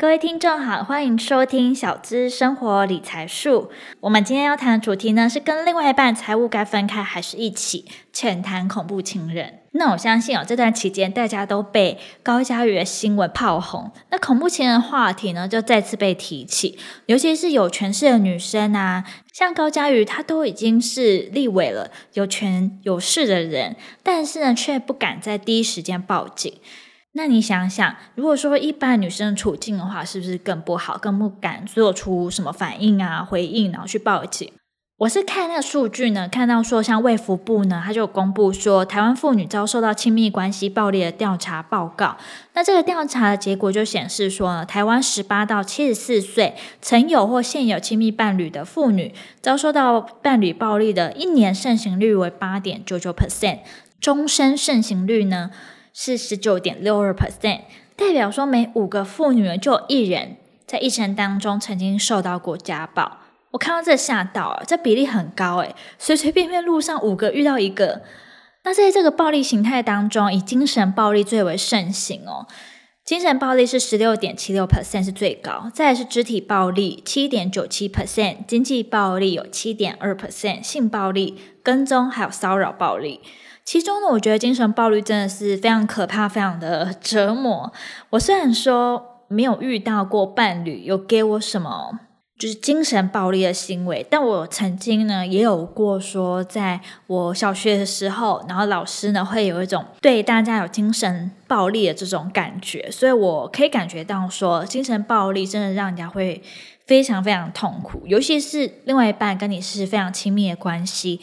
各位听众好，欢迎收听小资生活理财树。我们今天要谈的主题呢，是跟另外一半财务该分开还是一起？浅谈恐怖情人。那我相信哦，这段期间大家都被高嘉瑜的新闻炮轰，那恐怖情人话题呢就再次被提起。尤其是有权势的女生啊，像高嘉瑜，她都已经是立委了，有权有势的人，但是呢，却不敢在第一时间报警。那你想想，如果说一般女生的处境的话，是不是更不好，更不敢做出什么反应啊、回应，然后去报警？我是看那个数据呢，看到说像卫福部呢，他就公布说台湾妇女遭受到亲密关系暴力的调查报告。那这个调查的结果就显示说呢，台湾十八到七十四岁曾有或现有亲密伴侣的妇女，遭受到伴侣暴力的一年盛行率为八点九九 percent，终身盛行率呢？是十九点六二 percent，代表说每五个妇女就有一人在一生当中曾经受到过家暴。我看到这吓到了，这比例很高诶，随随便便路上五个遇到一个。那在这个暴力形态当中，以精神暴力最为盛行哦。精神暴力是十六点七六 percent 是最高，再来是肢体暴力七点九七 percent，经济暴力有七点二 percent，性暴力、跟踪还有骚扰暴力。其中呢，我觉得精神暴力真的是非常可怕，非常的折磨。我虽然说没有遇到过伴侣有给我什么就是精神暴力的行为，但我曾经呢也有过说，在我小学的时候，然后老师呢会有一种对大家有精神暴力的这种感觉，所以我可以感觉到说，精神暴力真的让人家会非常非常痛苦，尤其是另外一半跟你是非常亲密的关系，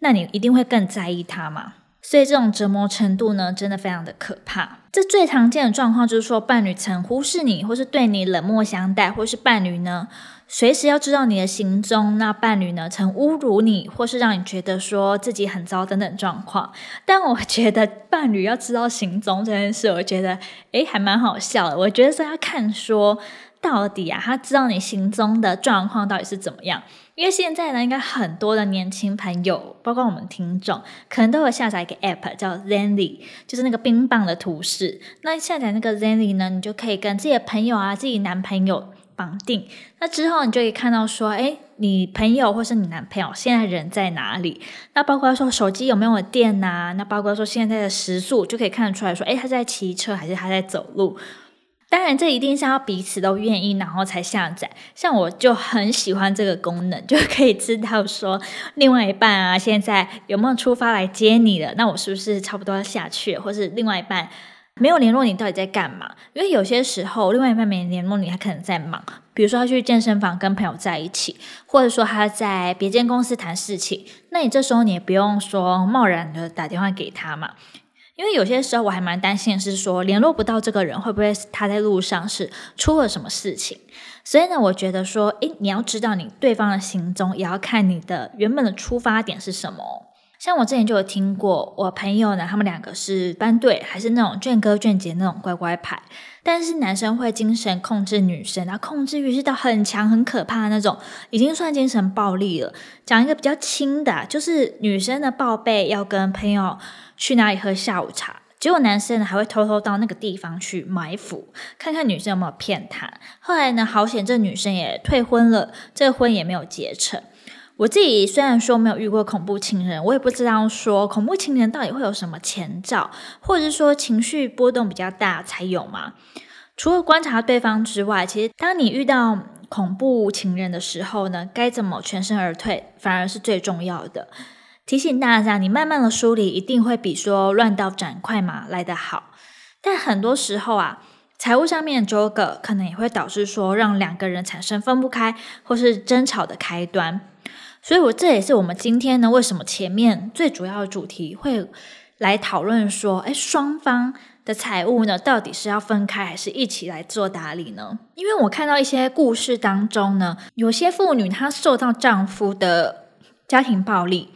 那你一定会更在意他嘛。所以这种折磨程度呢，真的非常的可怕。这最常见的状况就是说，伴侣曾忽视你，或是对你冷漠相待，或是伴侣呢随时要知道你的行踪。那伴侣呢曾侮辱你，或是让你觉得说自己很糟等等状况。但我觉得伴侣要知道行踪这件事，我觉得诶还蛮好笑的。我觉得是要看说到底啊，他知道你行踪的状况到底是怎么样。因为现在呢，应该很多的年轻朋友，包括我们听众，可能都有下载一个 app 叫 Zenly，就是那个冰棒的图示。那下载那个 Zenly 呢，你就可以跟自己的朋友啊、自己男朋友绑定。那之后你就可以看到说，诶，你朋友或是你男朋友现在人在哪里？那包括说手机有没有电啊？那包括说现在的时速，就可以看得出来说，诶，他在骑车还是他在走路？当然，这一定是要彼此都愿意，然后才下载。像我就很喜欢这个功能，就可以知道说另外一半啊，现在有没有出发来接你了？那我是不是差不多要下去？或是另外一半没有联络你，到底在干嘛？因为有些时候另外一半没联络你，他可能在忙，比如说他去健身房跟朋友在一起，或者说他在别间公司谈事情。那你这时候你也不用说贸然的打电话给他嘛。因为有些时候我还蛮担心的是说联络不到这个人，会不会他在路上是出了什么事情？所以呢，我觉得说，诶，你要知道你对方的行踪，也要看你的原本的出发点是什么。像我之前就有听过，我朋友呢，他们两个是班对，还是那种卷哥卷姐那种乖乖牌，但是男生会精神控制女生，然后控制欲是到很强很可怕的那种，已经算精神暴力了。讲一个比较轻的，就是女生的报备要跟朋友。去哪里喝下午茶？结果男生还会偷偷到那个地方去埋伏，看看女生有没有骗他。后来呢，好险这女生也退婚了，这婚也没有结成。我自己虽然说没有遇过恐怖情人，我也不知道说恐怖情人到底会有什么前兆，或者是说情绪波动比较大才有吗？除了观察对方之外，其实当你遇到恐怖情人的时候呢，该怎么全身而退，反而是最重要的。提醒大家，你慢慢的梳理，一定会比说乱刀斩快马来得好。但很多时候啊，财务上面的纠葛可能也会导致说让两个人产生分不开或是争吵的开端。所以，我这也是我们今天呢，为什么前面最主要的主题会来讨论说，哎，双方的财务呢，到底是要分开还是一起来做打理呢？因为我看到一些故事当中呢，有些妇女她受到丈夫的家庭暴力。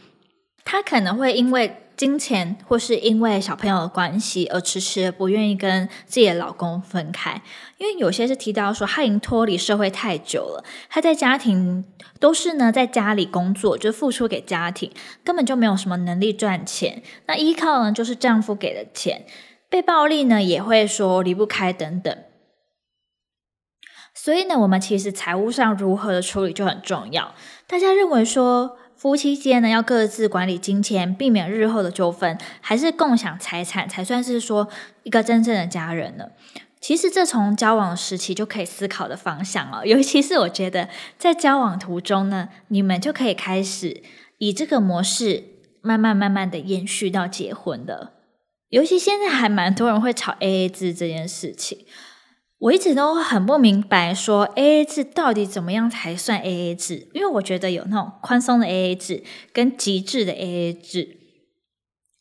她可能会因为金钱或是因为小朋友的关系而迟迟不愿意跟自己的老公分开，因为有些是提到说她已经脱离社会太久了，她在家庭都是呢在家里工作，就付出给家庭，根本就没有什么能力赚钱，那依靠呢就是丈夫给的钱，被暴力呢也会说离不开等等。所以呢，我们其实财务上如何的处理就很重要。大家认为说夫妻间呢要各自管理金钱，避免日后的纠纷，还是共享财产才算是说一个真正的家人呢？其实这从交往时期就可以思考的方向哦。尤其是我觉得在交往途中呢，你们就可以开始以这个模式慢慢慢慢的延续到结婚的。尤其现在还蛮多人会吵 AA 制这件事情。我一直都很不明白，说 AA 制到底怎么样才算 AA 制？因为我觉得有那种宽松的 AA 制跟极致的 AA 制，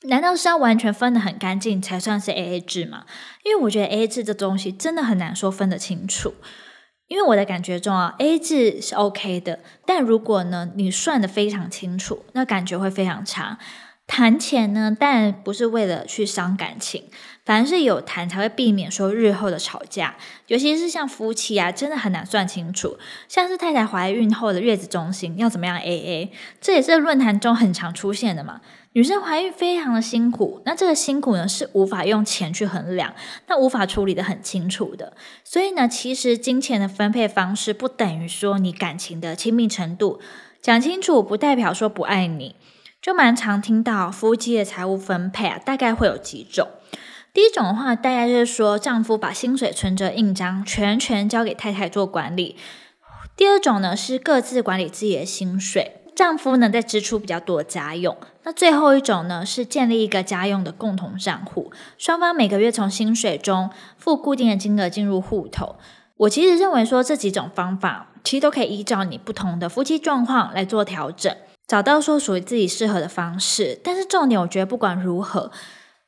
难道是要完全分得很干净才算是 AA 制吗？因为我觉得 AA 制这东西真的很难说分得清楚。因为我的感觉中啊，AA 制是 OK 的，但如果呢你算得非常清楚，那感觉会非常差。谈钱呢，但不是为了去伤感情。凡是有谈才会避免说日后的吵架，尤其是像夫妻啊，真的很难算清楚。像是太太怀孕后的月子中心要怎么样 AA，这也是论坛中很常出现的嘛。女生怀孕非常的辛苦，那这个辛苦呢是无法用钱去衡量，那无法处理的很清楚的。所以呢，其实金钱的分配方式不等于说你感情的亲密程度，讲清楚不代表说不爱你。就蛮常听到夫妻的财务分配啊，大概会有几种。第一种的话，大概就是说，丈夫把薪水、存折、印章全权交给太太做管理。第二种呢，是各自管理自己的薪水，丈夫呢在支出比较多的家用。那最后一种呢，是建立一个家用的共同账户，双方每个月从薪水中付固定的金额进入户头。我其实认为说，这几种方法其实都可以依照你不同的夫妻状况来做调整，找到说属于自己适合的方式。但是重点，我觉得不管如何。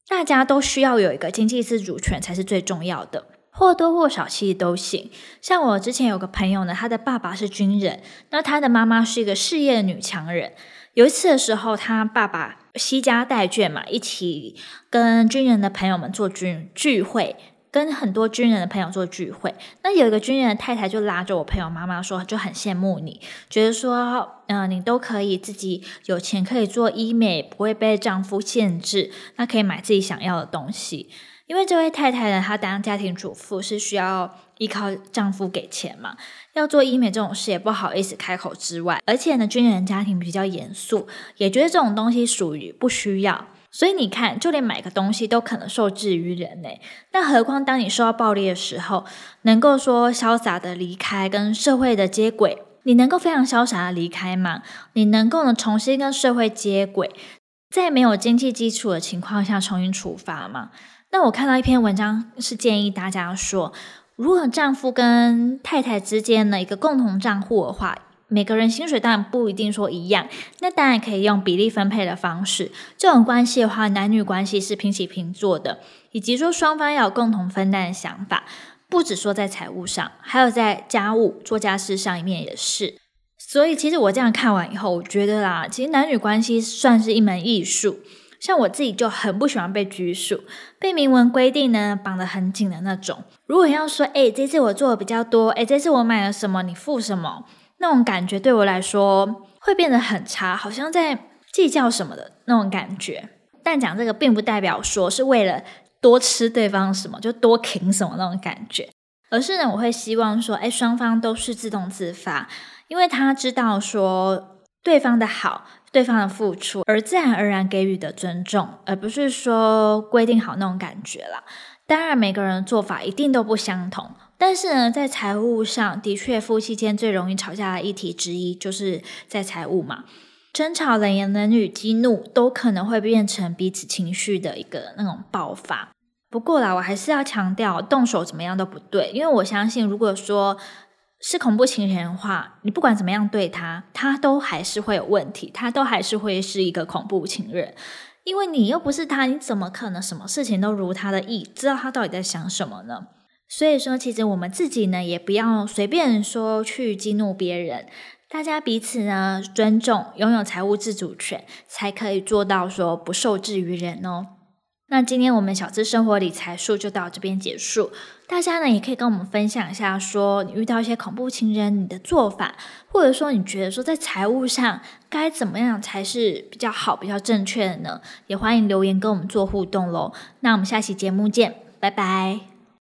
大家都需要有一个经济自主权才是最重要的，或多或少其实都行。像我之前有个朋友呢，他的爸爸是军人，那他的妈妈是一个事业女强人。有一次的时候，他爸爸携家带眷嘛，一起跟军人的朋友们做军聚会。跟很多军人的朋友做聚会，那有一个军人的太太就拉着我朋友妈妈说，就很羡慕你，觉得说，嗯、你都可以自己有钱可以做医美，不会被丈夫限制，那可以买自己想要的东西。因为这位太太呢，她当家庭主妇是需要依靠丈夫给钱嘛，要做医美这种事也不好意思开口之外，而且呢，军人家庭比较严肃，也觉得这种东西属于不需要。所以你看，就连买个东西都可能受制于人呢。那何况当你受到暴力的时候，能够说潇洒的离开，跟社会的接轨，你能够非常潇洒的离开吗？你能够呢重新跟社会接轨，在没有经济基础的情况下重新出发吗？那我看到一篇文章是建议大家说，如果丈夫跟太太之间的一个共同账户的话。每个人薪水当然不一定说一样，那当然可以用比例分配的方式。这种关系的话，男女关系是平起平坐的，以及说双方要有共同分担的想法，不只说在财务上，还有在家务做家事上一面也是。所以，其实我这样看完以后，我觉得啦，其实男女关系算是一门艺术。像我自己就很不喜欢被拘束，被明文规定呢绑得很紧的那种。如果要说，哎，这次我做的比较多，哎，这次我买了什么，你付什么？那种感觉对我来说会变得很差，好像在计较什么的那种感觉。但讲这个并不代表说是为了多吃对方什么，就多啃什么那种感觉，而是呢，我会希望说，哎，双方都是自动自发，因为他知道说对方的好，对方的付出，而自然而然给予的尊重，而不是说规定好那种感觉啦。当然，每个人的做法一定都不相同。但是呢，在财务上的确，夫妻间最容易吵架的议题之一，就是在财务嘛。争吵、冷言冷语、激怒，都可能会变成彼此情绪的一个那种爆发。不过啦，我还是要强调，动手怎么样都不对，因为我相信，如果说是恐怖情人的话，你不管怎么样对他，他都还是会有问题，他都还是会是一个恐怖情人。因为你又不是他，你怎么可能什么事情都如他的意，知道他到底在想什么呢？所以说，其实我们自己呢，也不要随便说去激怒别人。大家彼此呢尊重，拥有财务自主权，才可以做到说不受制于人哦。那今天我们小资生活理财术就到这边结束。大家呢也可以跟我们分享一下，说你遇到一些恐怖情人，你的做法，或者说你觉得说在财务上该怎么样才是比较好、比较正确的呢？也欢迎留言跟我们做互动喽。那我们下期节目见，拜拜。